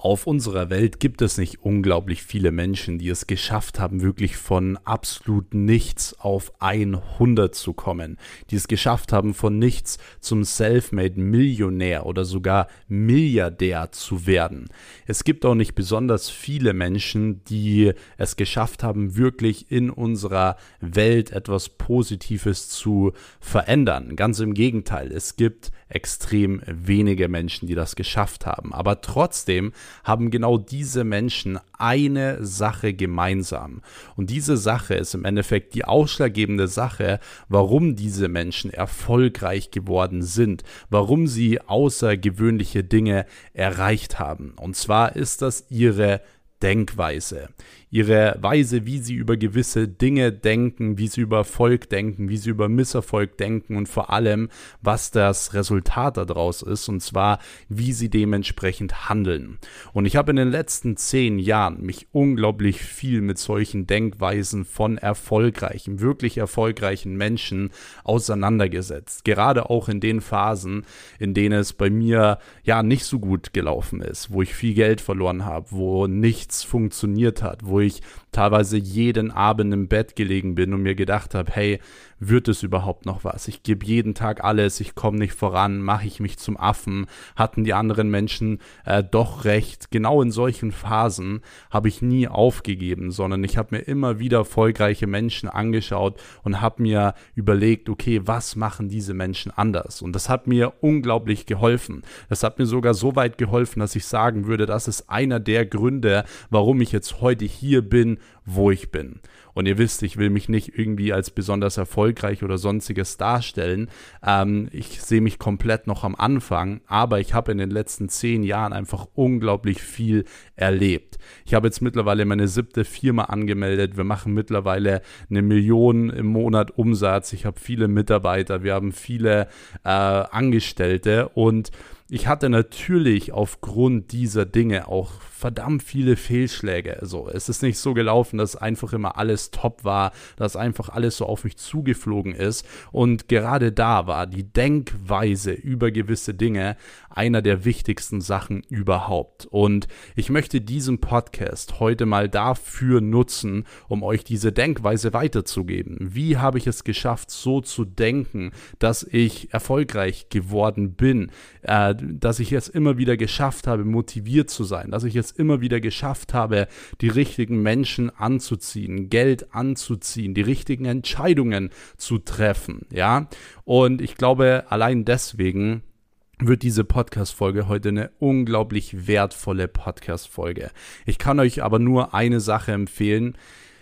Auf unserer Welt gibt es nicht unglaublich viele Menschen, die es geschafft haben, wirklich von absolut nichts auf 100 zu kommen, die es geschafft haben, von nichts zum Selfmade Millionär oder sogar Milliardär zu werden. Es gibt auch nicht besonders viele Menschen, die es geschafft haben, wirklich in unserer Welt etwas Positives zu verändern. Ganz im Gegenteil, es gibt extrem wenige Menschen, die das geschafft haben. Aber trotzdem haben genau diese Menschen eine Sache gemeinsam. Und diese Sache ist im Endeffekt die ausschlaggebende Sache, warum diese Menschen erfolgreich geworden sind, warum sie außergewöhnliche Dinge erreicht haben. Und zwar ist das ihre Denkweise ihre Weise, wie sie über gewisse Dinge denken, wie sie über Erfolg denken, wie sie über Misserfolg denken und vor allem, was das Resultat daraus ist, und zwar, wie sie dementsprechend handeln. Und ich habe in den letzten zehn Jahren mich unglaublich viel mit solchen Denkweisen von erfolgreichen, wirklich erfolgreichen Menschen auseinandergesetzt. Gerade auch in den Phasen, in denen es bei mir ja nicht so gut gelaufen ist, wo ich viel Geld verloren habe, wo nichts funktioniert hat, wo ich teilweise jeden Abend im Bett gelegen bin und mir gedacht habe, hey, wird es überhaupt noch was? Ich gebe jeden Tag alles, ich komme nicht voran, mache ich mich zum Affen, hatten die anderen Menschen äh, doch recht. Genau in solchen Phasen habe ich nie aufgegeben, sondern ich habe mir immer wieder erfolgreiche Menschen angeschaut und habe mir überlegt, okay, was machen diese Menschen anders? Und das hat mir unglaublich geholfen. Das hat mir sogar so weit geholfen, dass ich sagen würde, das ist einer der Gründe, warum ich jetzt heute hier bin, wo ich bin. Und ihr wisst, ich will mich nicht irgendwie als besonders erfolgreich oder sonstiges darstellen. Ähm, ich sehe mich komplett noch am Anfang, aber ich habe in den letzten zehn Jahren einfach unglaublich viel erlebt. Ich habe jetzt mittlerweile meine siebte Firma angemeldet. Wir machen mittlerweile eine Million im Monat Umsatz. Ich habe viele Mitarbeiter, wir haben viele äh, Angestellte und ich hatte natürlich aufgrund dieser Dinge auch verdammt viele Fehlschläge. Also es ist nicht so gelaufen, dass einfach immer alles top war, dass einfach alles so auf mich zugeflogen ist. Und gerade da war die Denkweise über gewisse Dinge einer der wichtigsten Sachen überhaupt. Und ich möchte diesen Podcast heute mal dafür nutzen, um euch diese Denkweise weiterzugeben. Wie habe ich es geschafft, so zu denken, dass ich erfolgreich geworden bin, äh, dass ich es immer wieder geschafft habe, motiviert zu sein, dass ich es immer wieder geschafft habe, die richtigen Menschen anzuziehen, Geld anzuziehen, die richtigen Entscheidungen zu treffen, ja. Und ich glaube, allein deswegen wird diese Podcast-Folge heute eine unglaublich wertvolle Podcast-Folge. Ich kann euch aber nur eine Sache empfehlen.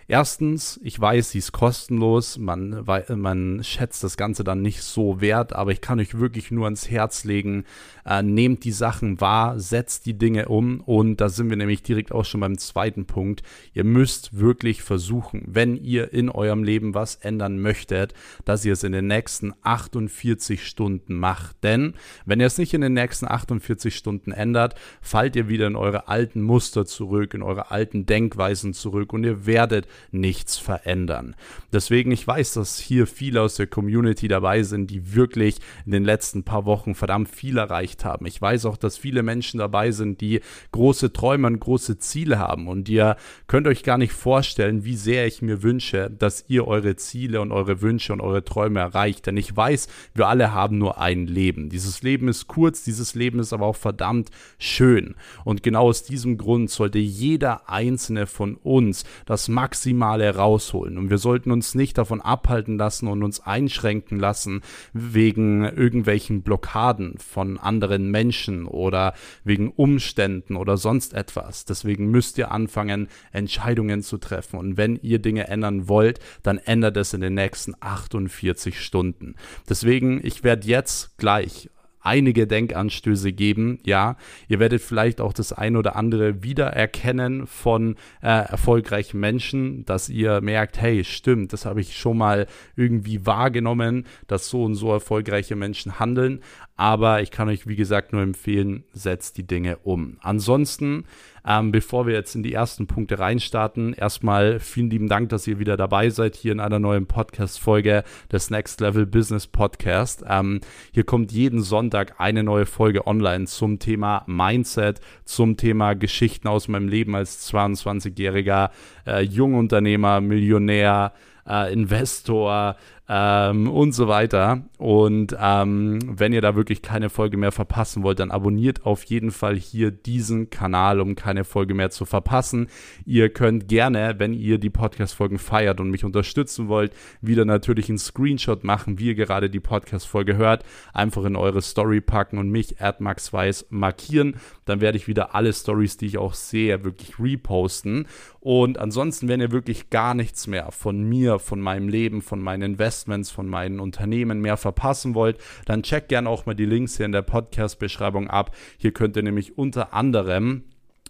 Erstens, ich weiß, sie ist kostenlos, man, man schätzt das Ganze dann nicht so wert, aber ich kann euch wirklich nur ans Herz legen, äh, nehmt die Sachen wahr, setzt die Dinge um und da sind wir nämlich direkt auch schon beim zweiten Punkt. Ihr müsst wirklich versuchen, wenn ihr in eurem Leben was ändern möchtet, dass ihr es in den nächsten 48 Stunden macht. Denn wenn ihr es nicht in den nächsten 48 Stunden ändert, fallt ihr wieder in eure alten Muster zurück, in eure alten Denkweisen zurück und ihr werdet nichts verändern. Deswegen, ich weiß, dass hier viele aus der Community dabei sind, die wirklich in den letzten paar Wochen verdammt viel erreicht haben. Ich weiß auch, dass viele Menschen dabei sind, die große Träume und große Ziele haben. Und ihr könnt euch gar nicht vorstellen, wie sehr ich mir wünsche, dass ihr eure Ziele und eure Wünsche und eure Träume erreicht. Denn ich weiß, wir alle haben nur ein Leben. Dieses Leben ist kurz, dieses Leben ist aber auch verdammt schön. Und genau aus diesem Grund sollte jeder einzelne von uns das Maximum Maximale rausholen. Und wir sollten uns nicht davon abhalten lassen und uns einschränken lassen wegen irgendwelchen Blockaden von anderen Menschen oder wegen Umständen oder sonst etwas. Deswegen müsst ihr anfangen, Entscheidungen zu treffen. Und wenn ihr Dinge ändern wollt, dann ändert es in den nächsten 48 Stunden. Deswegen, ich werde jetzt gleich einige Denkanstöße geben. Ja, ihr werdet vielleicht auch das ein oder andere wiedererkennen von äh, erfolgreichen Menschen, dass ihr merkt, hey, stimmt, das habe ich schon mal irgendwie wahrgenommen, dass so und so erfolgreiche Menschen handeln. Aber ich kann euch, wie gesagt, nur empfehlen, setzt die Dinge um. Ansonsten ähm, bevor wir jetzt in die ersten Punkte reinstarten, erstmal vielen lieben Dank, dass ihr wieder dabei seid hier in einer neuen Podcast-Folge des Next Level Business Podcast. Ähm, hier kommt jeden Sonntag eine neue Folge online zum Thema Mindset, zum Thema Geschichten aus meinem Leben als 22-jähriger äh, Jungunternehmer, Millionär, äh, Investor, ähm, und so weiter. Und ähm, wenn ihr da wirklich keine Folge mehr verpassen wollt, dann abonniert auf jeden Fall hier diesen Kanal, um keine Folge mehr zu verpassen. Ihr könnt gerne, wenn ihr die Podcast-Folgen feiert und mich unterstützen wollt, wieder natürlich einen Screenshot machen, wie ihr gerade die Podcast-Folge hört, einfach in eure Story packen und mich, Weiß markieren. Dann werde ich wieder alle Stories, die ich auch sehe, wirklich reposten. Und ansonsten, wenn ihr wirklich gar nichts mehr von mir, von meinem Leben, von meinen Investments, Investments von meinen Unternehmen mehr verpassen wollt, dann checkt gerne auch mal die Links hier in der Podcast-Beschreibung ab. Hier könnt ihr nämlich unter anderem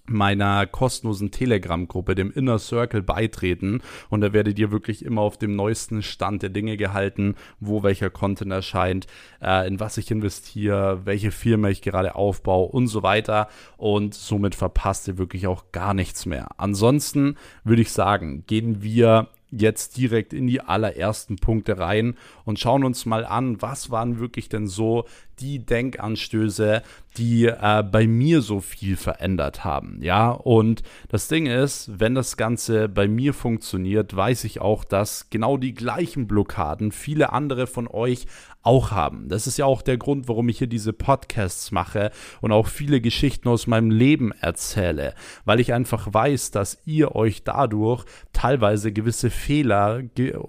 meiner kostenlosen Telegram-Gruppe, dem Inner Circle, beitreten. Und da werdet ihr wirklich immer auf dem neuesten Stand der Dinge gehalten, wo welcher Content erscheint, äh, in was ich investiere, welche Firma ich gerade aufbaue und so weiter. Und somit verpasst ihr wirklich auch gar nichts mehr. Ansonsten würde ich sagen, gehen wir jetzt direkt in die allerersten Punkte rein und schauen uns mal an, was waren wirklich denn so die Denkanstöße, die äh, bei mir so viel verändert haben. Ja, und das Ding ist, wenn das Ganze bei mir funktioniert, weiß ich auch, dass genau die gleichen Blockaden viele andere von euch auch haben. Das ist ja auch der Grund, warum ich hier diese Podcasts mache und auch viele Geschichten aus meinem Leben erzähle, weil ich einfach weiß, dass ihr euch dadurch teilweise gewisse Fehler,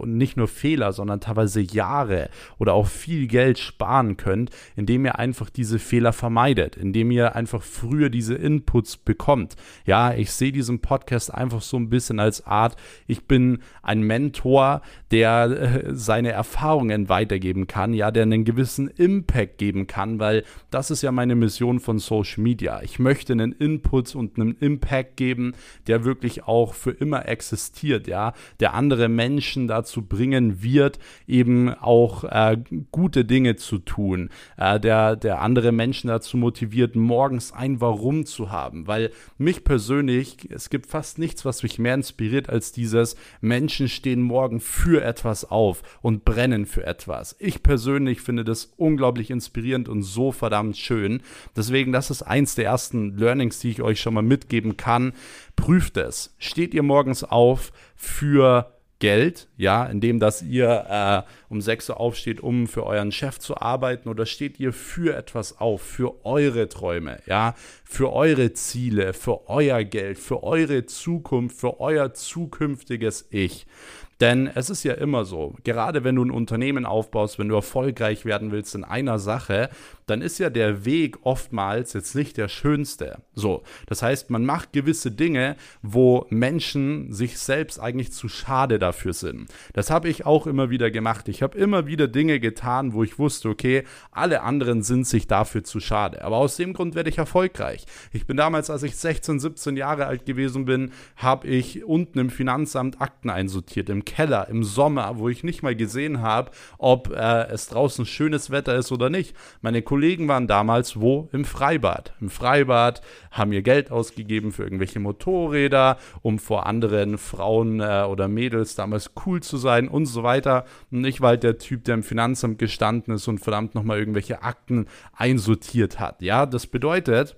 nicht nur Fehler, sondern teilweise Jahre oder auch viel Geld sparen könnt, indem ihr einfach diese Fehler vermeidet, indem ihr einfach früher diese Inputs bekommt. Ja, ich sehe diesen Podcast einfach so ein bisschen als Art, ich bin ein Mentor, der äh, seine Erfahrungen weitergeben kann, ja, der einen gewissen Impact geben kann, weil das ist ja meine Mission von Social Media. Ich möchte einen Input und einen Impact geben, der wirklich auch für immer existiert, ja, der andere Menschen dazu bringen wird, eben auch äh, gute Dinge zu tun, äh, äh, der, der andere Menschen dazu motiviert, morgens ein Warum zu haben. Weil mich persönlich, es gibt fast nichts, was mich mehr inspiriert als dieses, Menschen stehen morgen für etwas auf und brennen für etwas. Ich persönlich finde das unglaublich inspirierend und so verdammt schön. Deswegen, das ist eins der ersten Learnings, die ich euch schon mal mitgeben kann. Prüft es. Steht ihr morgens auf für Geld, ja, indem dass ihr äh, um 6 Uhr aufsteht, um für euren Chef zu arbeiten, oder steht ihr für etwas auf, für eure Träume, ja, für eure Ziele, für euer Geld, für eure Zukunft, für euer zukünftiges Ich. Denn es ist ja immer so, gerade wenn du ein Unternehmen aufbaust, wenn du erfolgreich werden willst in einer Sache, dann ist ja der Weg oftmals jetzt nicht der schönste. So, das heißt, man macht gewisse Dinge, wo Menschen sich selbst eigentlich zu schade dafür sind. Das habe ich auch immer wieder gemacht. Ich habe immer wieder Dinge getan, wo ich wusste, okay, alle anderen sind sich dafür zu schade. Aber aus dem Grund werde ich erfolgreich. Ich bin damals, als ich 16, 17 Jahre alt gewesen bin, habe ich unten im Finanzamt Akten einsortiert, im Keller, im Sommer, wo ich nicht mal gesehen habe, ob äh, es draußen schönes Wetter ist oder nicht. Meine Kollegen waren damals wo? Im Freibad. Im Freibad haben ihr Geld ausgegeben für irgendwelche Motorräder, um vor anderen Frauen äh, oder Mädels damals cool zu sein und so weiter. Und ich war halt der Typ, der im Finanzamt gestanden ist und verdammt nochmal irgendwelche Akten einsortiert hat. Ja, das bedeutet,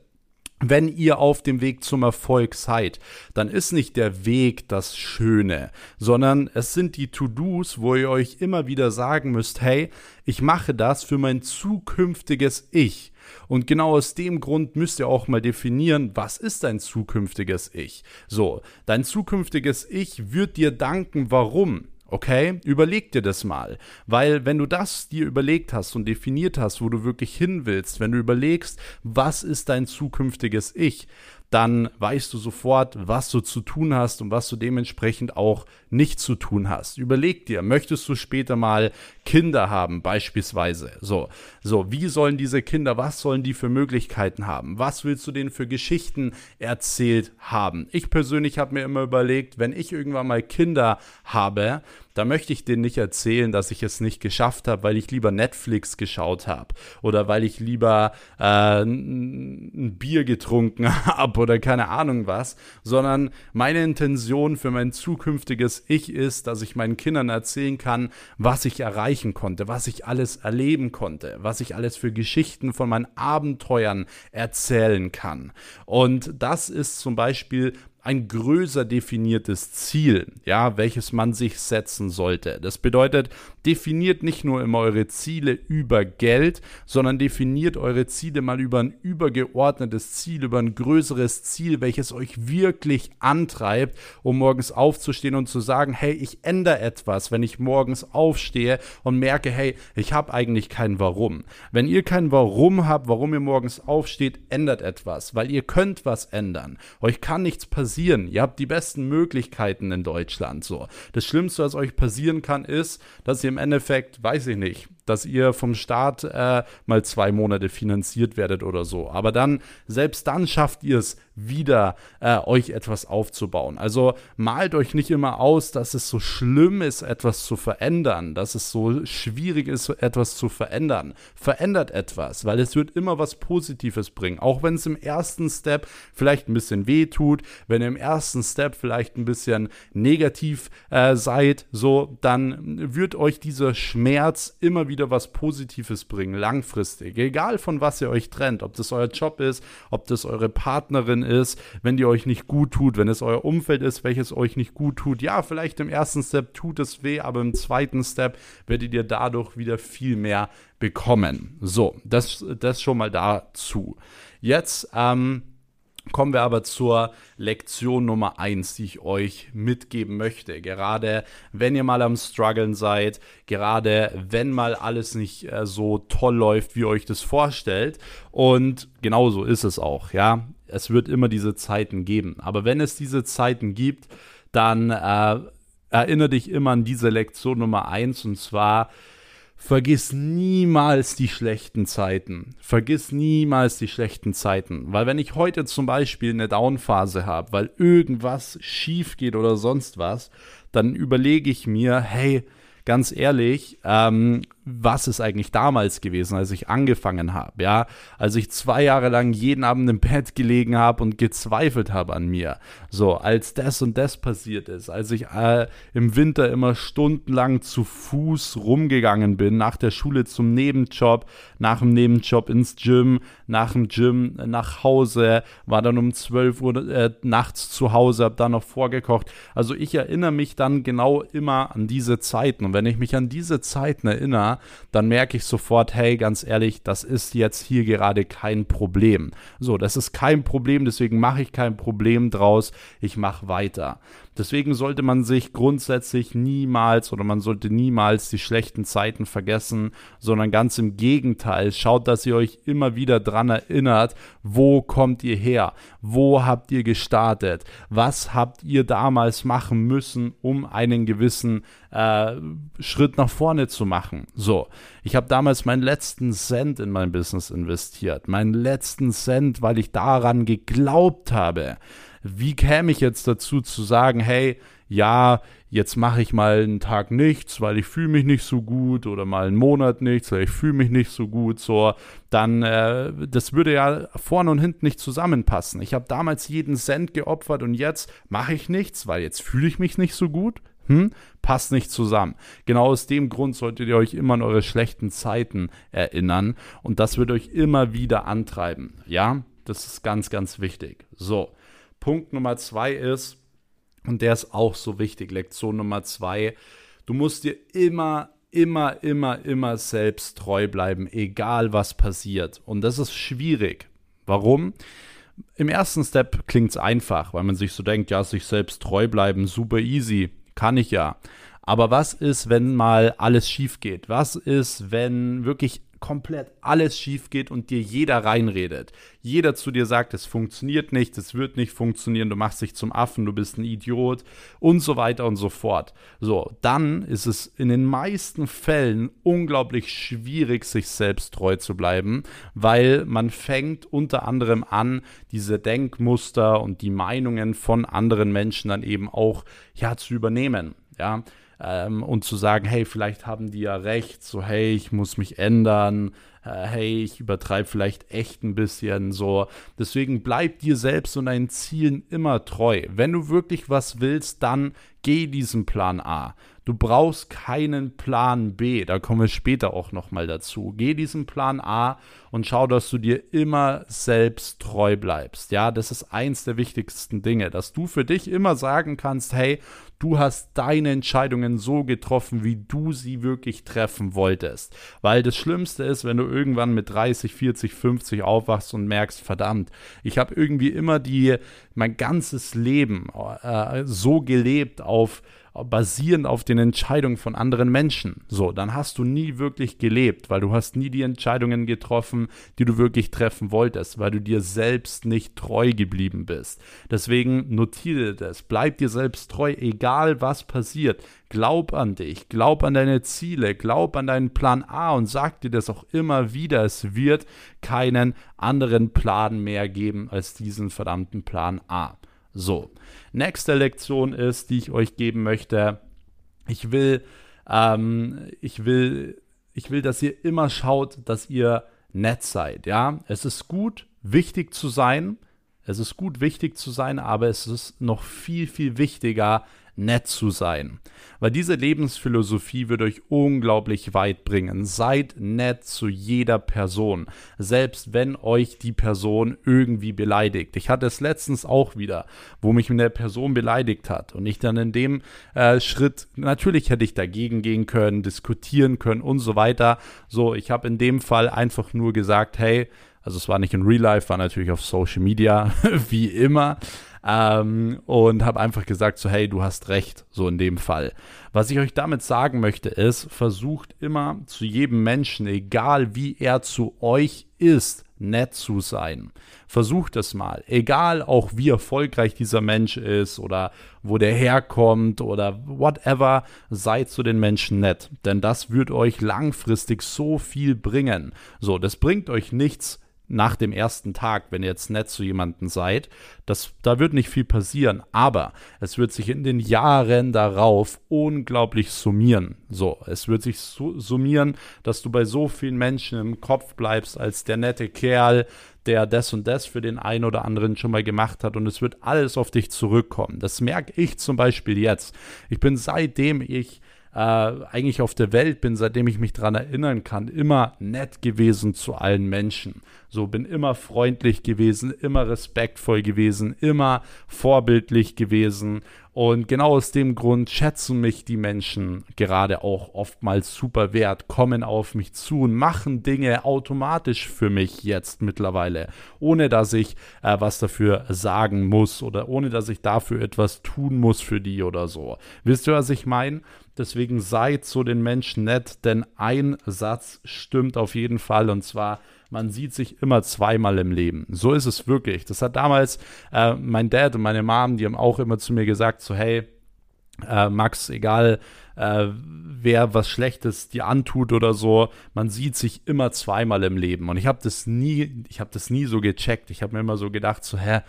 wenn ihr auf dem Weg zum Erfolg seid, dann ist nicht der Weg das Schöne, sondern es sind die To-Dos, wo ihr euch immer wieder sagen müsst, hey, ich mache das für mein zukünftiges Ich. Und genau aus dem Grund müsst ihr auch mal definieren, was ist dein zukünftiges Ich? So, dein zukünftiges Ich wird dir danken, warum? Okay, überleg dir das mal, weil wenn du das dir überlegt hast und definiert hast, wo du wirklich hin willst, wenn du überlegst, was ist dein zukünftiges Ich, dann weißt du sofort, was du zu tun hast und was du dementsprechend auch nicht zu tun hast. Überleg dir, möchtest du später mal Kinder haben, beispielsweise? So, so, wie sollen diese Kinder, was sollen die für Möglichkeiten haben? Was willst du denen für Geschichten erzählt haben? Ich persönlich habe mir immer überlegt, wenn ich irgendwann mal Kinder habe, da möchte ich denen nicht erzählen, dass ich es nicht geschafft habe, weil ich lieber Netflix geschaut habe oder weil ich lieber äh, ein Bier getrunken habe oder keine Ahnung was, sondern meine Intention für mein zukünftiges Ich ist, dass ich meinen Kindern erzählen kann, was ich erreichen konnte, was ich alles erleben konnte, was ich alles für Geschichten von meinen Abenteuern erzählen kann. Und das ist zum Beispiel ein größer definiertes Ziel, ja, welches man sich setzen sollte. Das bedeutet, definiert nicht nur immer eure Ziele über Geld, sondern definiert eure Ziele mal über ein übergeordnetes Ziel, über ein größeres Ziel, welches euch wirklich antreibt, um morgens aufzustehen und zu sagen, hey, ich ändere etwas, wenn ich morgens aufstehe und merke, hey, ich habe eigentlich kein Warum. Wenn ihr kein Warum habt, warum ihr morgens aufsteht, ändert etwas, weil ihr könnt was ändern. Euch kann nichts passieren passieren. Ihr habt die besten Möglichkeiten in Deutschland so. Das Schlimmste, was euch passieren kann, ist, dass ihr im Endeffekt, weiß ich nicht, dass ihr vom Staat äh, mal zwei Monate finanziert werdet oder so. Aber dann, selbst dann schafft ihr es wieder, äh, euch etwas aufzubauen. Also malt euch nicht immer aus, dass es so schlimm ist, etwas zu verändern, dass es so schwierig ist, etwas zu verändern. Verändert etwas, weil es wird immer was Positives bringen. Auch wenn es im ersten Step vielleicht ein bisschen weh tut, wenn ihr im ersten Step vielleicht ein bisschen negativ äh, seid, so, dann wird euch dieser Schmerz immer wieder wieder was Positives bringen, langfristig. Egal von was ihr euch trennt, ob das euer Job ist, ob das eure Partnerin ist, wenn die euch nicht gut tut, wenn es euer Umfeld ist, welches euch nicht gut tut. Ja, vielleicht im ersten Step tut es weh, aber im zweiten Step werdet ihr dadurch wieder viel mehr bekommen. So, das, das schon mal dazu. Jetzt, ähm, Kommen wir aber zur Lektion Nummer 1, die ich euch mitgeben möchte. Gerade wenn ihr mal am Struggeln seid, gerade wenn mal alles nicht äh, so toll läuft, wie ihr euch das vorstellt. Und genauso ist es auch, ja. Es wird immer diese Zeiten geben. Aber wenn es diese Zeiten gibt, dann äh, erinnere dich immer an diese Lektion Nummer 1 und zwar, Vergiss niemals die schlechten Zeiten. Vergiss niemals die schlechten Zeiten. Weil wenn ich heute zum Beispiel eine Downphase habe, weil irgendwas schief geht oder sonst was, dann überlege ich mir, hey, ganz ehrlich, ähm, was ist eigentlich damals gewesen, als ich angefangen habe, ja, als ich zwei Jahre lang jeden Abend im Bett gelegen habe und gezweifelt habe an mir, so, als das und das passiert ist, als ich äh, im Winter immer stundenlang zu Fuß rumgegangen bin, nach der Schule zum Nebenjob, nach dem Nebenjob ins Gym, nach dem Gym nach Hause, war dann um 12 Uhr äh, nachts zu Hause, habe dann noch vorgekocht, also ich erinnere mich dann genau immer an diese Zeiten. Und wenn ich mich an diese Zeiten erinnere, dann merke ich sofort, hey, ganz ehrlich, das ist jetzt hier gerade kein Problem. So, das ist kein Problem, deswegen mache ich kein Problem draus, ich mache weiter. Deswegen sollte man sich grundsätzlich niemals oder man sollte niemals die schlechten Zeiten vergessen, sondern ganz im Gegenteil, schaut, dass ihr euch immer wieder dran erinnert, wo kommt ihr her? Wo habt ihr gestartet? Was habt ihr damals machen müssen, um einen gewissen äh, Schritt nach vorne zu machen? So, ich habe damals meinen letzten Cent in mein Business investiert. Meinen letzten Cent, weil ich daran geglaubt habe. Wie käme ich jetzt dazu zu sagen, hey, ja, jetzt mache ich mal einen Tag nichts, weil ich fühle mich nicht so gut oder mal einen Monat nichts, weil ich fühle mich nicht so gut, so, dann, äh, das würde ja vorne und hinten nicht zusammenpassen. Ich habe damals jeden Cent geopfert und jetzt mache ich nichts, weil jetzt fühle ich mich nicht so gut. Hm? Passt nicht zusammen. Genau aus dem Grund solltet ihr euch immer an eure schlechten Zeiten erinnern und das wird euch immer wieder antreiben. Ja, das ist ganz, ganz wichtig. So, Punkt Nummer zwei ist, und der ist auch so wichtig, Lektion Nummer zwei, du musst dir immer, immer, immer, immer selbst treu bleiben, egal was passiert. Und das ist schwierig. Warum? Im ersten Step klingt es einfach, weil man sich so denkt, ja, sich selbst treu bleiben, super easy, kann ich ja. Aber was ist, wenn mal alles schief geht? Was ist, wenn wirklich komplett alles schief geht und dir jeder reinredet. Jeder zu dir sagt, es funktioniert nicht, es wird nicht funktionieren, du machst dich zum Affen, du bist ein Idiot und so weiter und so fort. So, dann ist es in den meisten Fällen unglaublich schwierig, sich selbst treu zu bleiben, weil man fängt unter anderem an, diese Denkmuster und die Meinungen von anderen Menschen dann eben auch ja zu übernehmen. Ja, ähm, und zu sagen, hey, vielleicht haben die ja recht, so hey, ich muss mich ändern, äh, hey, ich übertreibe vielleicht echt ein bisschen so. Deswegen bleib dir selbst und deinen Zielen immer treu. Wenn du wirklich was willst, dann geh diesen Plan A. Du brauchst keinen Plan B. Da kommen wir später auch nochmal dazu. Geh diesen Plan A und schau, dass du dir immer selbst treu bleibst. Ja, das ist eins der wichtigsten Dinge, dass du für dich immer sagen kannst, hey, du hast deine Entscheidungen so getroffen, wie du sie wirklich treffen wolltest. Weil das Schlimmste ist, wenn du irgendwann mit 30, 40, 50 aufwachst und merkst, verdammt, ich habe irgendwie immer die mein ganzes Leben äh, so gelebt auf basierend auf den Entscheidungen von anderen Menschen. So, dann hast du nie wirklich gelebt, weil du hast nie die Entscheidungen getroffen, die du wirklich treffen wolltest, weil du dir selbst nicht treu geblieben bist. Deswegen notiere das, bleib dir selbst treu, egal was passiert. Glaub an dich, glaub an deine Ziele, glaub an deinen Plan A und sag dir das auch immer wieder. Es wird keinen anderen Plan mehr geben als diesen verdammten Plan A. So, nächste Lektion ist, die ich euch geben möchte. Ich will, ähm, ich will, ich will, dass ihr immer schaut, dass ihr nett seid. Ja, es ist gut, wichtig zu sein. Es ist gut, wichtig zu sein, aber es ist noch viel, viel wichtiger, nett zu sein. Weil diese Lebensphilosophie wird euch unglaublich weit bringen. Seid nett zu jeder Person, selbst wenn euch die Person irgendwie beleidigt. Ich hatte es letztens auch wieder, wo mich eine Person beleidigt hat und ich dann in dem äh, Schritt, natürlich hätte ich dagegen gehen können, diskutieren können und so weiter. So, ich habe in dem Fall einfach nur gesagt, hey, also es war nicht in Real Life, war natürlich auf Social Media, wie immer. Ähm, und habe einfach gesagt, so hey, du hast recht, so in dem Fall. Was ich euch damit sagen möchte, ist, versucht immer zu jedem Menschen, egal wie er zu euch ist, nett zu sein. Versucht es mal. Egal auch wie erfolgreich dieser Mensch ist oder wo der herkommt oder whatever, seid zu den Menschen nett. Denn das wird euch langfristig so viel bringen. So, das bringt euch nichts, nach dem ersten Tag, wenn ihr jetzt nett zu jemandem seid. Das, da wird nicht viel passieren, aber es wird sich in den Jahren darauf unglaublich summieren. So, es wird sich summieren, dass du bei so vielen Menschen im Kopf bleibst als der nette Kerl, der das und das für den einen oder anderen schon mal gemacht hat und es wird alles auf dich zurückkommen. Das merke ich zum Beispiel jetzt. Ich bin seitdem ich äh, eigentlich auf der Welt bin, seitdem ich mich daran erinnern kann, immer nett gewesen zu allen Menschen. So bin immer freundlich gewesen, immer respektvoll gewesen, immer vorbildlich gewesen. Und genau aus dem Grund schätzen mich die Menschen gerade auch oftmals super wert, kommen auf mich zu und machen Dinge automatisch für mich jetzt mittlerweile, ohne dass ich äh, was dafür sagen muss oder ohne dass ich dafür etwas tun muss für die oder so. Wisst ihr, was ich meine? Deswegen seid so den Menschen nett, denn ein Satz stimmt auf jeden Fall und zwar man sieht sich immer zweimal im Leben. So ist es wirklich. Das hat damals äh, mein Dad und meine Mom, die haben auch immer zu mir gesagt, so hey, äh, Max, egal äh, wer was Schlechtes dir antut oder so, man sieht sich immer zweimal im Leben. Und ich habe das nie, ich habe das nie so gecheckt. Ich habe mir immer so gedacht, so hä,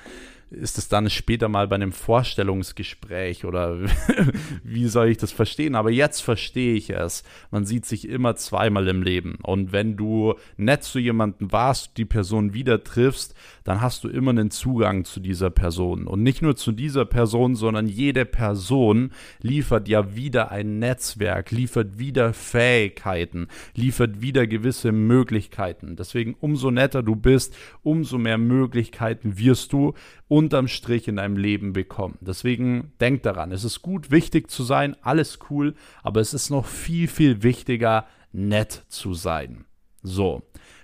ist es dann später mal bei einem Vorstellungsgespräch oder wie soll ich das verstehen? Aber jetzt verstehe ich es. Man sieht sich immer zweimal im Leben. Und wenn du nett zu jemandem warst, die Person wieder triffst, dann hast du immer einen Zugang zu dieser Person. Und nicht nur zu dieser Person, sondern jede Person liefert ja wieder ein Netzwerk, liefert wieder Fähigkeiten, liefert wieder gewisse Möglichkeiten. Deswegen umso netter du bist, umso mehr Möglichkeiten wirst du unterm Strich in deinem Leben bekommen. Deswegen denk daran, es ist gut, wichtig zu sein, alles cool, aber es ist noch viel, viel wichtiger, nett zu sein. So.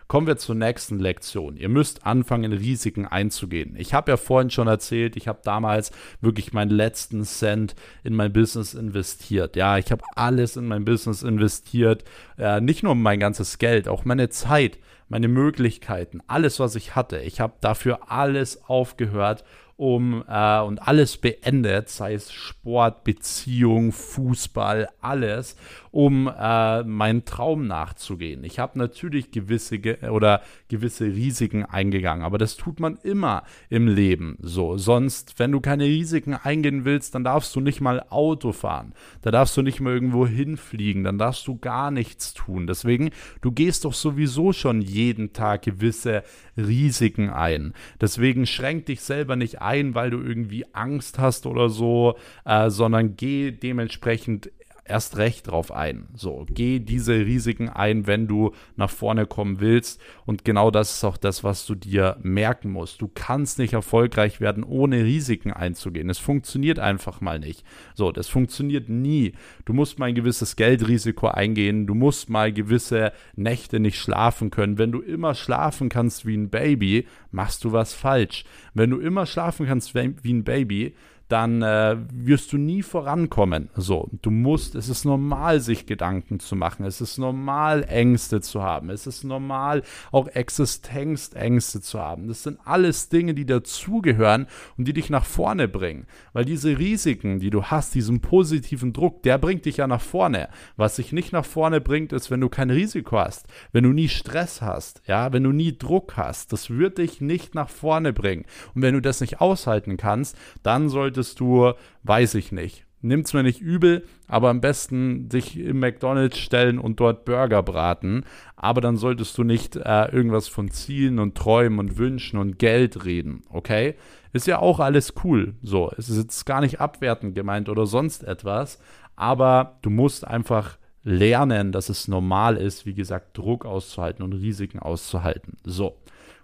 Kommen wir zur nächsten Lektion. Ihr müsst anfangen, Risiken einzugehen. Ich habe ja vorhin schon erzählt, ich habe damals wirklich meinen letzten Cent in mein Business investiert. Ja, ich habe alles in mein Business investiert, äh, nicht nur mein ganzes Geld, auch meine Zeit, meine Möglichkeiten, alles, was ich hatte. Ich habe dafür alles aufgehört um äh, und alles beendet, sei es Sport, Beziehung, Fußball, alles, um äh, meinen Traum nachzugehen. Ich habe natürlich gewisse ge oder gewisse Risiken eingegangen, aber das tut man immer im Leben so. Sonst, wenn du keine Risiken eingehen willst, dann darfst du nicht mal Auto fahren, da darfst du nicht mal irgendwo hinfliegen, dann darfst du gar nichts tun. Deswegen, du gehst doch sowieso schon jeden Tag gewisse Risiken ein. Deswegen schränk dich selber nicht ein, weil du irgendwie Angst hast oder so, äh, sondern geh dementsprechend erst recht drauf ein. So, geh diese Risiken ein, wenn du nach vorne kommen willst. Und genau das ist auch das, was du dir merken musst. Du kannst nicht erfolgreich werden, ohne Risiken einzugehen. Es funktioniert einfach mal nicht. So, das funktioniert nie. Du musst mal ein gewisses Geldrisiko eingehen. Du musst mal gewisse Nächte nicht schlafen können. Wenn du immer schlafen kannst wie ein Baby, machst du was falsch. Wenn du immer schlafen kannst wie ein Baby, dann äh, wirst du nie vorankommen. So, du musst, es ist normal, sich Gedanken zu machen. Es ist normal, Ängste zu haben. Es ist normal, auch Existenzängste zu haben. Das sind alles Dinge, die dazugehören und die dich nach vorne bringen. Weil diese Risiken, die du hast, diesen positiven Druck, der bringt dich ja nach vorne. Was dich nicht nach vorne bringt, ist, wenn du kein Risiko hast, wenn du nie Stress hast, ja, wenn du nie Druck hast. Das wird dich nicht nach vorne bringen. Und wenn du das nicht aushalten kannst, dann sollte solltest du, weiß ich nicht. Nimm's mir nicht übel, aber am besten sich im McDonalds stellen und dort Burger braten. Aber dann solltest du nicht äh, irgendwas von Zielen und Träumen und Wünschen und Geld reden, okay? Ist ja auch alles cool. So, es ist jetzt gar nicht abwertend gemeint oder sonst etwas, aber du musst einfach lernen, dass es normal ist, wie gesagt, Druck auszuhalten und Risiken auszuhalten. So,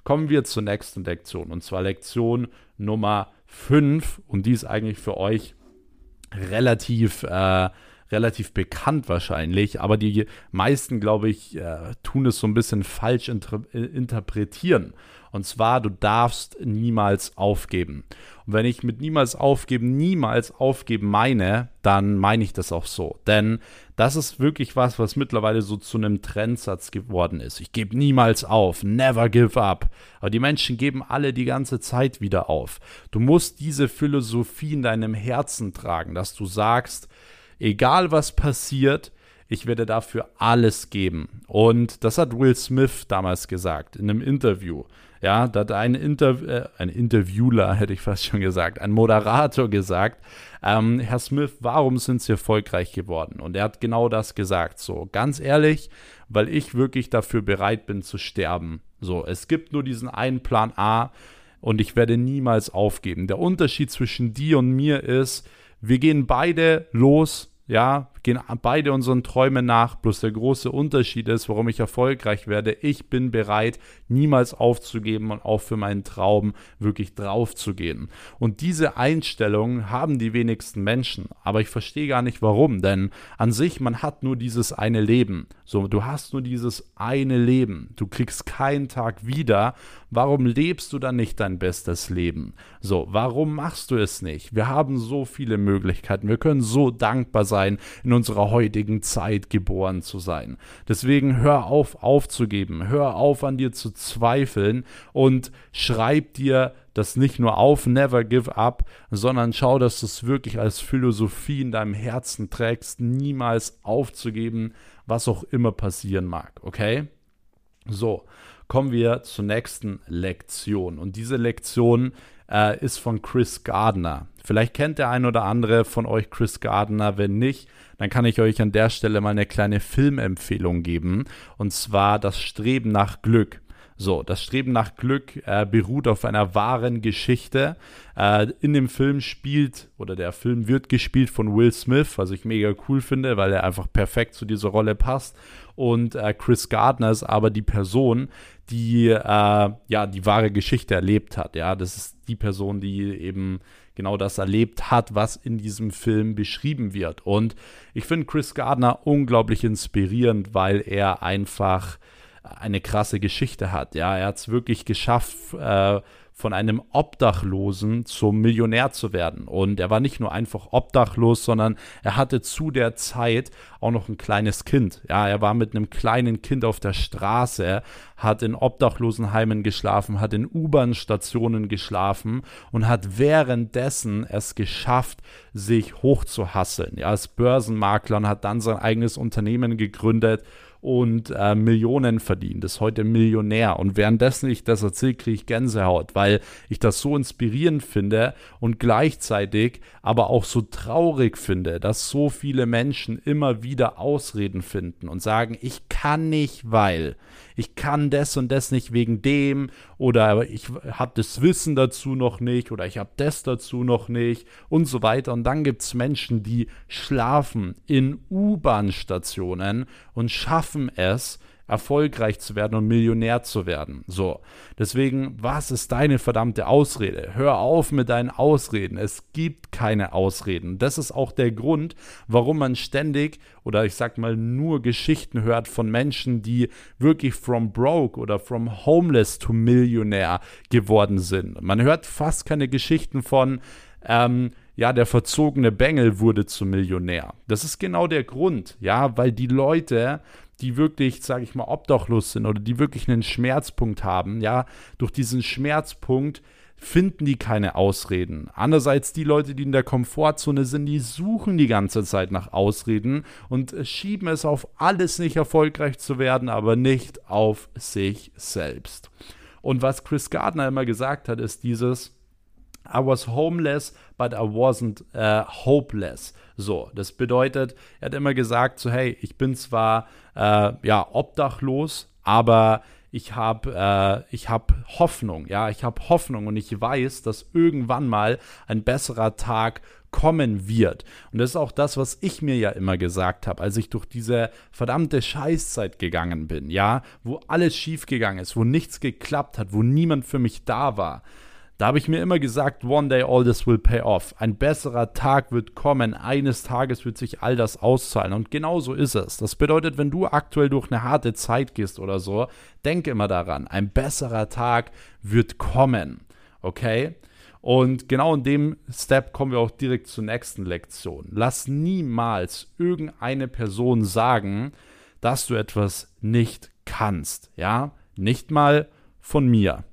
kommen wir zur nächsten Lektion und zwar Lektion Nummer 5 und die ist eigentlich für euch relativ, äh, relativ bekannt wahrscheinlich, aber die meisten, glaube ich, äh, tun es so ein bisschen falsch inter interpretieren. Und zwar, du darfst niemals aufgeben. Und wenn ich mit niemals aufgeben, niemals aufgeben meine, dann meine ich das auch so. Denn das ist wirklich was, was mittlerweile so zu einem Trendsatz geworden ist. Ich gebe niemals auf, never give up. Aber die Menschen geben alle die ganze Zeit wieder auf. Du musst diese Philosophie in deinem Herzen tragen, dass du sagst, egal was passiert, ich werde dafür alles geben. Und das hat Will Smith damals gesagt in einem Interview. Ja, da hat ein, Inter äh, ein Interviewler, hätte ich fast schon gesagt, ein Moderator gesagt, ähm, Herr Smith, warum sind Sie erfolgreich geworden? Und er hat genau das gesagt. So, ganz ehrlich, weil ich wirklich dafür bereit bin zu sterben. So, es gibt nur diesen einen Plan A und ich werde niemals aufgeben. Der Unterschied zwischen dir und mir ist, wir gehen beide los ja, gehen beide unseren Träumen nach. Bloß der große Unterschied ist, warum ich erfolgreich werde. Ich bin bereit, niemals aufzugeben und auch für meinen Traum wirklich drauf zu gehen. Und diese Einstellung haben die wenigsten Menschen. Aber ich verstehe gar nicht warum. Denn an sich, man hat nur dieses eine Leben. So, du hast nur dieses eine Leben. Du kriegst keinen Tag wieder. Warum lebst du dann nicht dein bestes Leben? So, warum machst du es nicht? Wir haben so viele Möglichkeiten. Wir können so dankbar sein, in unserer heutigen Zeit geboren zu sein. Deswegen hör auf aufzugeben. Hör auf an dir zu zweifeln und schreib dir das nicht nur auf, never give up, sondern schau, dass du es wirklich als Philosophie in deinem Herzen trägst, niemals aufzugeben, was auch immer passieren mag, okay? So, kommen wir zur nächsten Lektion. Und diese Lektion äh, ist von Chris Gardner. Vielleicht kennt der ein oder andere von euch Chris Gardner. Wenn nicht, dann kann ich euch an der Stelle mal eine kleine Filmempfehlung geben. Und zwar das Streben nach Glück. So, das Streben nach Glück äh, beruht auf einer wahren Geschichte. Äh, in dem Film spielt, oder der Film wird gespielt von Will Smith, was ich mega cool finde, weil er einfach perfekt zu dieser Rolle passt. Und äh, Chris Gardner ist aber die Person, die äh, ja die wahre Geschichte erlebt hat. Ja, das ist die Person, die eben genau das erlebt hat, was in diesem Film beschrieben wird. Und ich finde Chris Gardner unglaublich inspirierend, weil er einfach eine krasse Geschichte hat. Ja, er hat es wirklich geschafft, äh, von einem Obdachlosen zum Millionär zu werden. Und er war nicht nur einfach obdachlos, sondern er hatte zu der Zeit auch noch ein kleines Kind. Ja, er war mit einem kleinen Kind auf der Straße, hat in Obdachlosenheimen geschlafen, hat in U-Bahn-Stationen geschlafen und hat währenddessen es geschafft, sich hochzuhasseln. Ja, als Börsenmakler und hat dann sein eigenes Unternehmen gegründet und äh, Millionen verdient, ist heute Millionär. Und währenddessen ich das erzähle, kriege ich Gänsehaut, weil ich das so inspirierend finde und gleichzeitig aber auch so traurig finde, dass so viele Menschen immer wieder Ausreden finden und sagen, ich kann nicht, weil ich kann das und das nicht wegen dem oder ich habe das Wissen dazu noch nicht oder ich habe das dazu noch nicht und so weiter. Und dann gibt es Menschen, die schlafen in U-Bahn-Stationen und schaffen es, erfolgreich zu werden und Millionär zu werden. So, deswegen, was ist deine verdammte Ausrede? Hör auf mit deinen Ausreden. Es gibt keine Ausreden. Das ist auch der Grund, warum man ständig oder ich sag mal nur Geschichten hört von Menschen, die wirklich from broke oder from homeless to Millionär geworden sind. Man hört fast keine Geschichten von ähm, ja, der verzogene Bengel wurde zum Millionär. Das ist genau der Grund, ja, weil die Leute die wirklich, sage ich mal, obdachlos sind oder die wirklich einen Schmerzpunkt haben, ja, durch diesen Schmerzpunkt finden die keine Ausreden. Andererseits die Leute, die in der Komfortzone sind, die suchen die ganze Zeit nach Ausreden und schieben es auf alles nicht erfolgreich zu werden, aber nicht auf sich selbst. Und was Chris Gardner immer gesagt hat, ist dieses I was homeless, but I wasn't uh, hopeless. So, das bedeutet, er hat immer gesagt, so hey, ich bin zwar äh, ja obdachlos, aber ich habe äh, ich habe Hoffnung, ja, ich habe Hoffnung und ich weiß, dass irgendwann mal ein besserer Tag kommen wird. Und das ist auch das, was ich mir ja immer gesagt habe, als ich durch diese verdammte Scheißzeit gegangen bin, ja, wo alles schief gegangen ist, wo nichts geklappt hat, wo niemand für mich da war. Da habe ich mir immer gesagt, one day all this will pay off. Ein besserer Tag wird kommen. Eines Tages wird sich all das auszahlen. Und genau so ist es. Das bedeutet, wenn du aktuell durch eine harte Zeit gehst oder so, denk immer daran, ein besserer Tag wird kommen. Okay? Und genau in dem Step kommen wir auch direkt zur nächsten Lektion. Lass niemals irgendeine Person sagen, dass du etwas nicht kannst. Ja? Nicht mal von mir.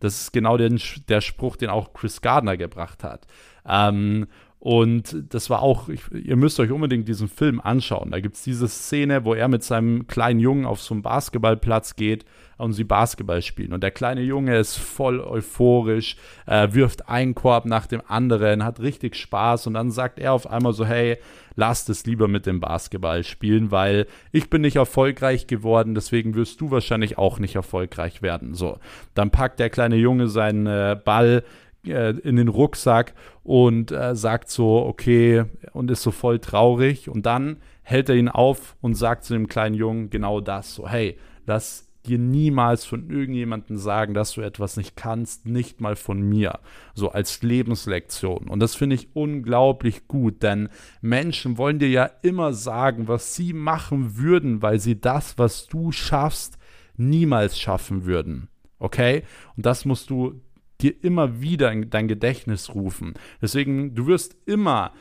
Das ist genau den, der Spruch, den auch Chris Gardner gebracht hat. Ähm, und das war auch, ich, ihr müsst euch unbedingt diesen Film anschauen. Da gibt es diese Szene, wo er mit seinem kleinen Jungen auf so einen Basketballplatz geht und sie Basketball spielen. Und der kleine Junge ist voll euphorisch, äh, wirft einen Korb nach dem anderen, hat richtig Spaß und dann sagt er auf einmal so, hey, lasst es lieber mit dem Basketball spielen, weil ich bin nicht erfolgreich geworden, deswegen wirst du wahrscheinlich auch nicht erfolgreich werden. So, dann packt der kleine Junge seinen äh, Ball äh, in den Rucksack und äh, sagt so, okay, und ist so voll traurig. Und dann hält er ihn auf und sagt zu dem kleinen Jungen genau das, so, hey, lass dir niemals von irgendjemandem sagen, dass du etwas nicht kannst, nicht mal von mir, so als Lebenslektion. Und das finde ich unglaublich gut, denn Menschen wollen dir ja immer sagen, was sie machen würden, weil sie das, was du schaffst, niemals schaffen würden. Okay? Und das musst du dir immer wieder in dein Gedächtnis rufen. Deswegen, du wirst immer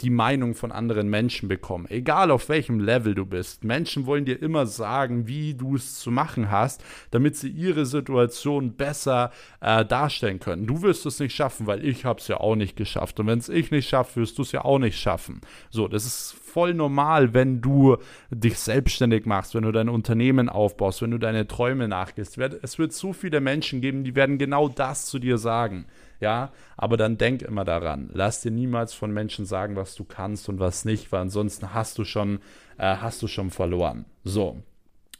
die Meinung von anderen Menschen bekommen. Egal auf welchem Level du bist. Menschen wollen dir immer sagen, wie du es zu machen hast, damit sie ihre Situation besser äh, darstellen können. Du wirst es nicht schaffen, weil ich habe es ja auch nicht geschafft. Und wenn es ich nicht schaffe, wirst du es ja auch nicht schaffen. So, das ist voll normal, wenn du dich selbstständig machst, wenn du dein Unternehmen aufbaust, wenn du deine Träume nachgehst. Es wird so viele Menschen geben, die werden genau das zu dir sagen ja, aber dann denk immer daran, lass dir niemals von Menschen sagen, was du kannst und was nicht, weil ansonsten hast du schon, äh, hast du schon verloren. So.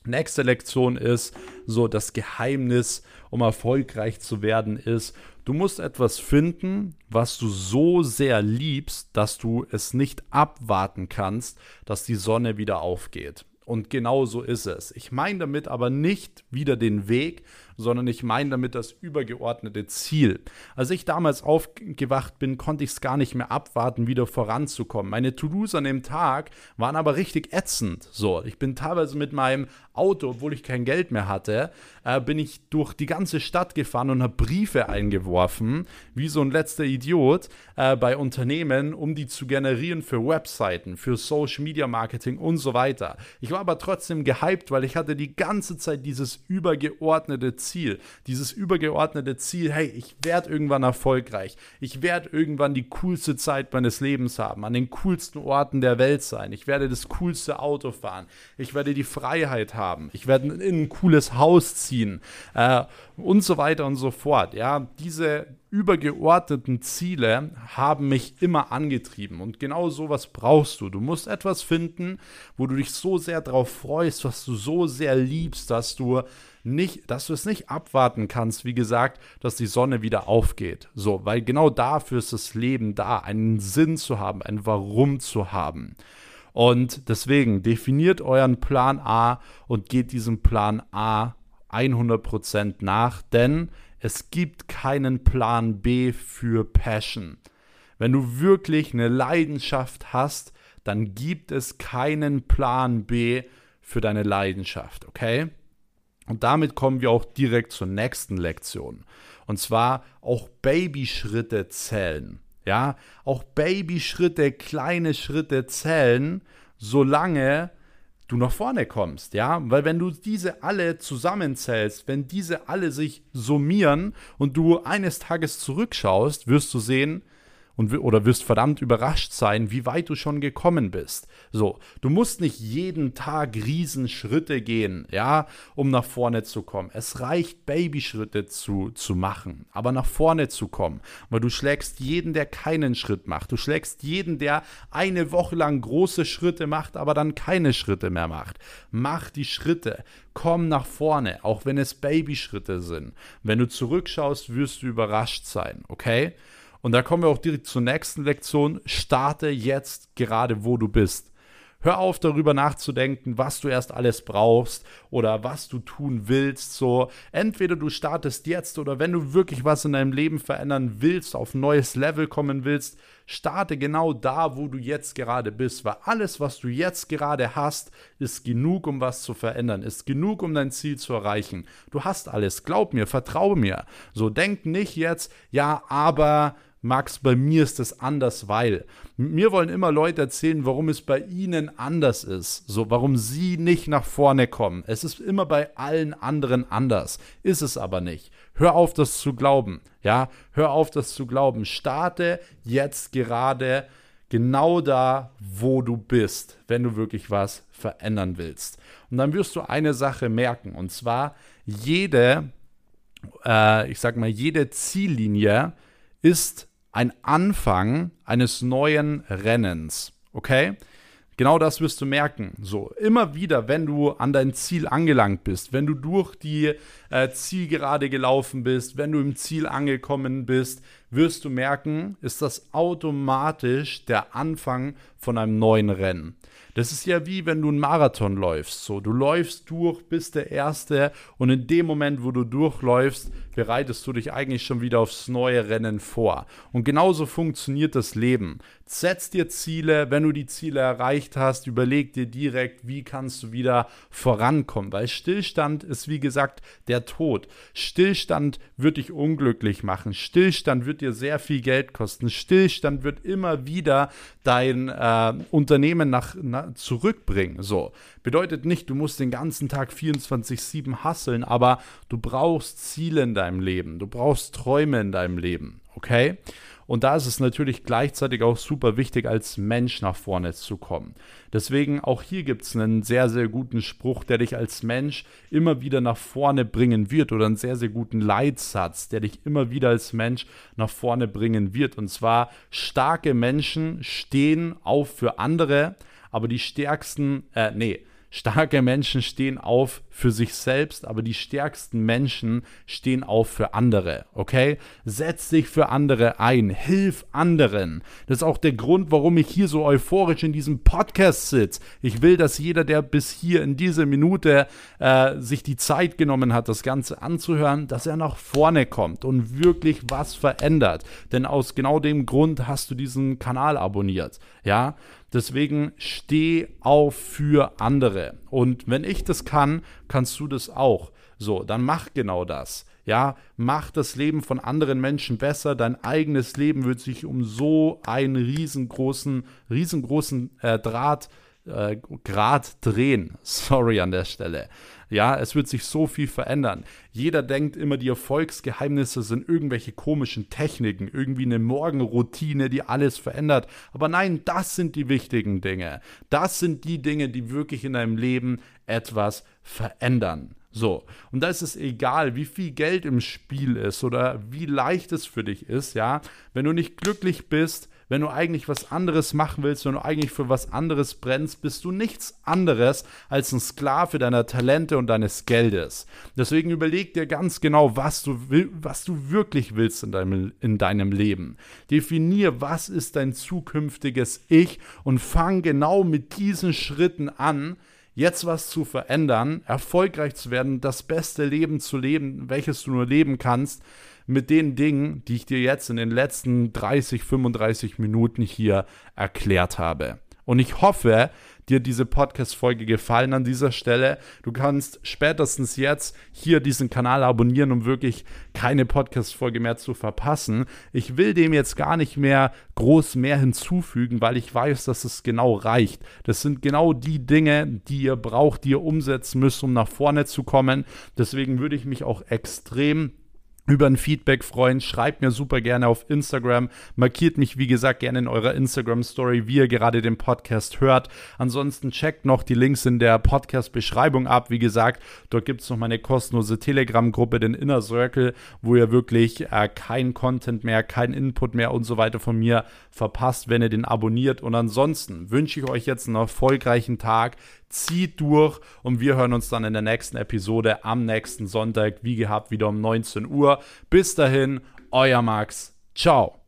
Nächste Lektion ist so, das Geheimnis, um erfolgreich zu werden, ist, du musst etwas finden, was du so sehr liebst, dass du es nicht abwarten kannst, dass die Sonne wieder aufgeht. Und genau so ist es. Ich meine damit aber nicht wieder den Weg, sondern ich meine damit das übergeordnete Ziel. Als ich damals aufgewacht bin, konnte ich es gar nicht mehr abwarten, wieder voranzukommen. Meine To-Dos an dem Tag waren aber richtig ätzend. So, ich bin teilweise mit meinem Auto, obwohl ich kein Geld mehr hatte, äh, bin ich durch die ganze Stadt gefahren und habe Briefe eingeworfen, wie so ein letzter Idiot, äh, bei Unternehmen, um die zu generieren für Webseiten, für Social Media Marketing und so weiter. Ich war aber trotzdem gehypt, weil ich hatte die ganze Zeit dieses übergeordnete Ziel, dieses übergeordnete Ziel, hey, ich werde irgendwann erfolgreich, ich werde irgendwann die coolste Zeit meines Lebens haben, an den coolsten Orten der Welt sein, ich werde das coolste Auto fahren, ich werde die Freiheit haben. Ich werde in ein cooles Haus ziehen äh, und so weiter und so fort. Ja, diese übergeordneten Ziele haben mich immer angetrieben und genau sowas brauchst du. Du musst etwas finden, wo du dich so sehr darauf freust, was du so sehr liebst, dass du nicht, dass du es nicht abwarten kannst, wie gesagt, dass die Sonne wieder aufgeht. So, weil genau dafür ist das Leben da, einen Sinn zu haben, ein Warum zu haben. Und deswegen definiert euren Plan A und geht diesem Plan A 100% nach, denn es gibt keinen Plan B für Passion. Wenn du wirklich eine Leidenschaft hast, dann gibt es keinen Plan B für deine Leidenschaft, okay? Und damit kommen wir auch direkt zur nächsten Lektion. Und zwar auch Babyschritte zählen. Ja, auch Babyschritte, kleine Schritte zählen, solange du nach vorne kommst, ja, weil wenn du diese alle zusammenzählst, wenn diese alle sich summieren und du eines Tages zurückschaust, wirst du sehen, und, oder wirst verdammt überrascht sein, wie weit du schon gekommen bist. So, du musst nicht jeden Tag Riesenschritte gehen, ja, um nach vorne zu kommen. Es reicht, Babyschritte zu, zu machen, aber nach vorne zu kommen, weil du schlägst jeden, der keinen Schritt macht. Du schlägst jeden, der eine Woche lang große Schritte macht, aber dann keine Schritte mehr macht. Mach die Schritte, komm nach vorne, auch wenn es Babyschritte sind. Wenn du zurückschaust, wirst du überrascht sein, okay? Und da kommen wir auch direkt zur nächsten Lektion. Starte jetzt gerade, wo du bist. Hör auf, darüber nachzudenken, was du erst alles brauchst oder was du tun willst. So, entweder du startest jetzt oder wenn du wirklich was in deinem Leben verändern willst, auf ein neues Level kommen willst, starte genau da, wo du jetzt gerade bist. Weil alles, was du jetzt gerade hast, ist genug, um was zu verändern, ist genug, um dein Ziel zu erreichen. Du hast alles. Glaub mir, vertraue mir. So, denk nicht jetzt, ja, aber Max, bei mir ist es anders, weil. Mir wollen immer Leute erzählen, warum es bei ihnen anders ist. So, warum sie nicht nach vorne kommen. Es ist immer bei allen anderen anders. Ist es aber nicht. Hör auf, das zu glauben. Ja, hör auf, das zu glauben. Starte jetzt gerade genau da, wo du bist, wenn du wirklich was verändern willst. Und dann wirst du eine Sache merken, und zwar jede, äh, ich sag mal, jede Ziellinie ist ein Anfang eines neuen Rennens. Okay? Genau das wirst du merken. So, immer wieder, wenn du an dein Ziel angelangt bist, wenn du durch die äh, Zielgerade gelaufen bist, wenn du im Ziel angekommen bist, wirst du merken, ist das automatisch der Anfang von einem neuen Rennen. Das ist ja wie wenn du einen Marathon läufst. So, du läufst durch, bist der Erste und in dem Moment, wo du durchläufst, bereitest du dich eigentlich schon wieder aufs neue Rennen vor. Und genauso funktioniert das Leben. Setz dir Ziele, wenn du die Ziele erreicht hast, überleg dir direkt, wie kannst du wieder vorankommen, weil Stillstand ist wie gesagt der Tod. Stillstand wird dich unglücklich machen. Stillstand wird dir sehr viel Geld kosten. Stillstand wird immer wieder dein äh, Unternehmen nach, na, zurückbringen. So bedeutet nicht, du musst den ganzen Tag 24/7 hasseln, aber du brauchst Ziele in deinem Leben, du brauchst Träume in deinem Leben, okay? Und da ist es natürlich gleichzeitig auch super wichtig, als Mensch nach vorne zu kommen. Deswegen auch hier gibt es einen sehr, sehr guten Spruch, der dich als Mensch immer wieder nach vorne bringen wird oder einen sehr, sehr guten Leitsatz, der dich immer wieder als Mensch nach vorne bringen wird. Und zwar, starke Menschen stehen auf für andere, aber die stärksten, äh, nee, Starke Menschen stehen auf für sich selbst, aber die stärksten Menschen stehen auf für andere, okay? Setz dich für andere ein, hilf anderen. Das ist auch der Grund, warum ich hier so euphorisch in diesem Podcast sitze. Ich will, dass jeder, der bis hier in dieser Minute äh, sich die Zeit genommen hat, das Ganze anzuhören, dass er nach vorne kommt und wirklich was verändert. Denn aus genau dem Grund hast du diesen Kanal abonniert, ja? Deswegen steh auf für andere. Und wenn ich das kann, kannst du das auch. So, dann mach genau das. Ja, mach das Leben von anderen Menschen besser. Dein eigenes Leben wird sich um so einen riesengroßen, riesengroßen äh, Draht äh, Grad drehen. Sorry an der Stelle. Ja, es wird sich so viel verändern. Jeder denkt immer, die Erfolgsgeheimnisse sind irgendwelche komischen Techniken, irgendwie eine Morgenroutine, die alles verändert. Aber nein, das sind die wichtigen Dinge. Das sind die Dinge, die wirklich in deinem Leben etwas verändern. So, und da ist es egal, wie viel Geld im Spiel ist oder wie leicht es für dich ist, ja. Wenn du nicht glücklich bist, wenn du eigentlich was anderes machen willst, wenn du eigentlich für was anderes brennst, bist du nichts anderes als ein Sklave deiner Talente und deines Geldes. Deswegen überleg dir ganz genau, was du, was du wirklich willst in deinem, in deinem Leben. Definier, was ist dein zukünftiges Ich und fang genau mit diesen Schritten an, jetzt was zu verändern, erfolgreich zu werden, das beste Leben zu leben, welches du nur leben kannst, mit den Dingen, die ich dir jetzt in den letzten 30, 35 Minuten hier erklärt habe. Und ich hoffe, dir diese Podcast-Folge gefallen an dieser Stelle. Du kannst spätestens jetzt hier diesen Kanal abonnieren, um wirklich keine Podcast-Folge mehr zu verpassen. Ich will dem jetzt gar nicht mehr groß mehr hinzufügen, weil ich weiß, dass es genau reicht. Das sind genau die Dinge, die ihr braucht, die ihr umsetzen müsst, um nach vorne zu kommen. Deswegen würde ich mich auch extrem über ein Feedback freuen. Schreibt mir super gerne auf Instagram. Markiert mich, wie gesagt, gerne in eurer Instagram-Story, wie ihr gerade den Podcast hört. Ansonsten checkt noch die Links in der Podcast-Beschreibung ab. Wie gesagt, dort gibt es noch meine kostenlose Telegram-Gruppe, den Inner Circle, wo ihr wirklich äh, kein Content mehr, kein Input mehr und so weiter von mir verpasst, wenn ihr den abonniert. Und ansonsten wünsche ich euch jetzt einen erfolgreichen Tag zieht durch und wir hören uns dann in der nächsten Episode am nächsten Sonntag, wie gehabt, wieder um 19 Uhr. Bis dahin, euer Max. Ciao.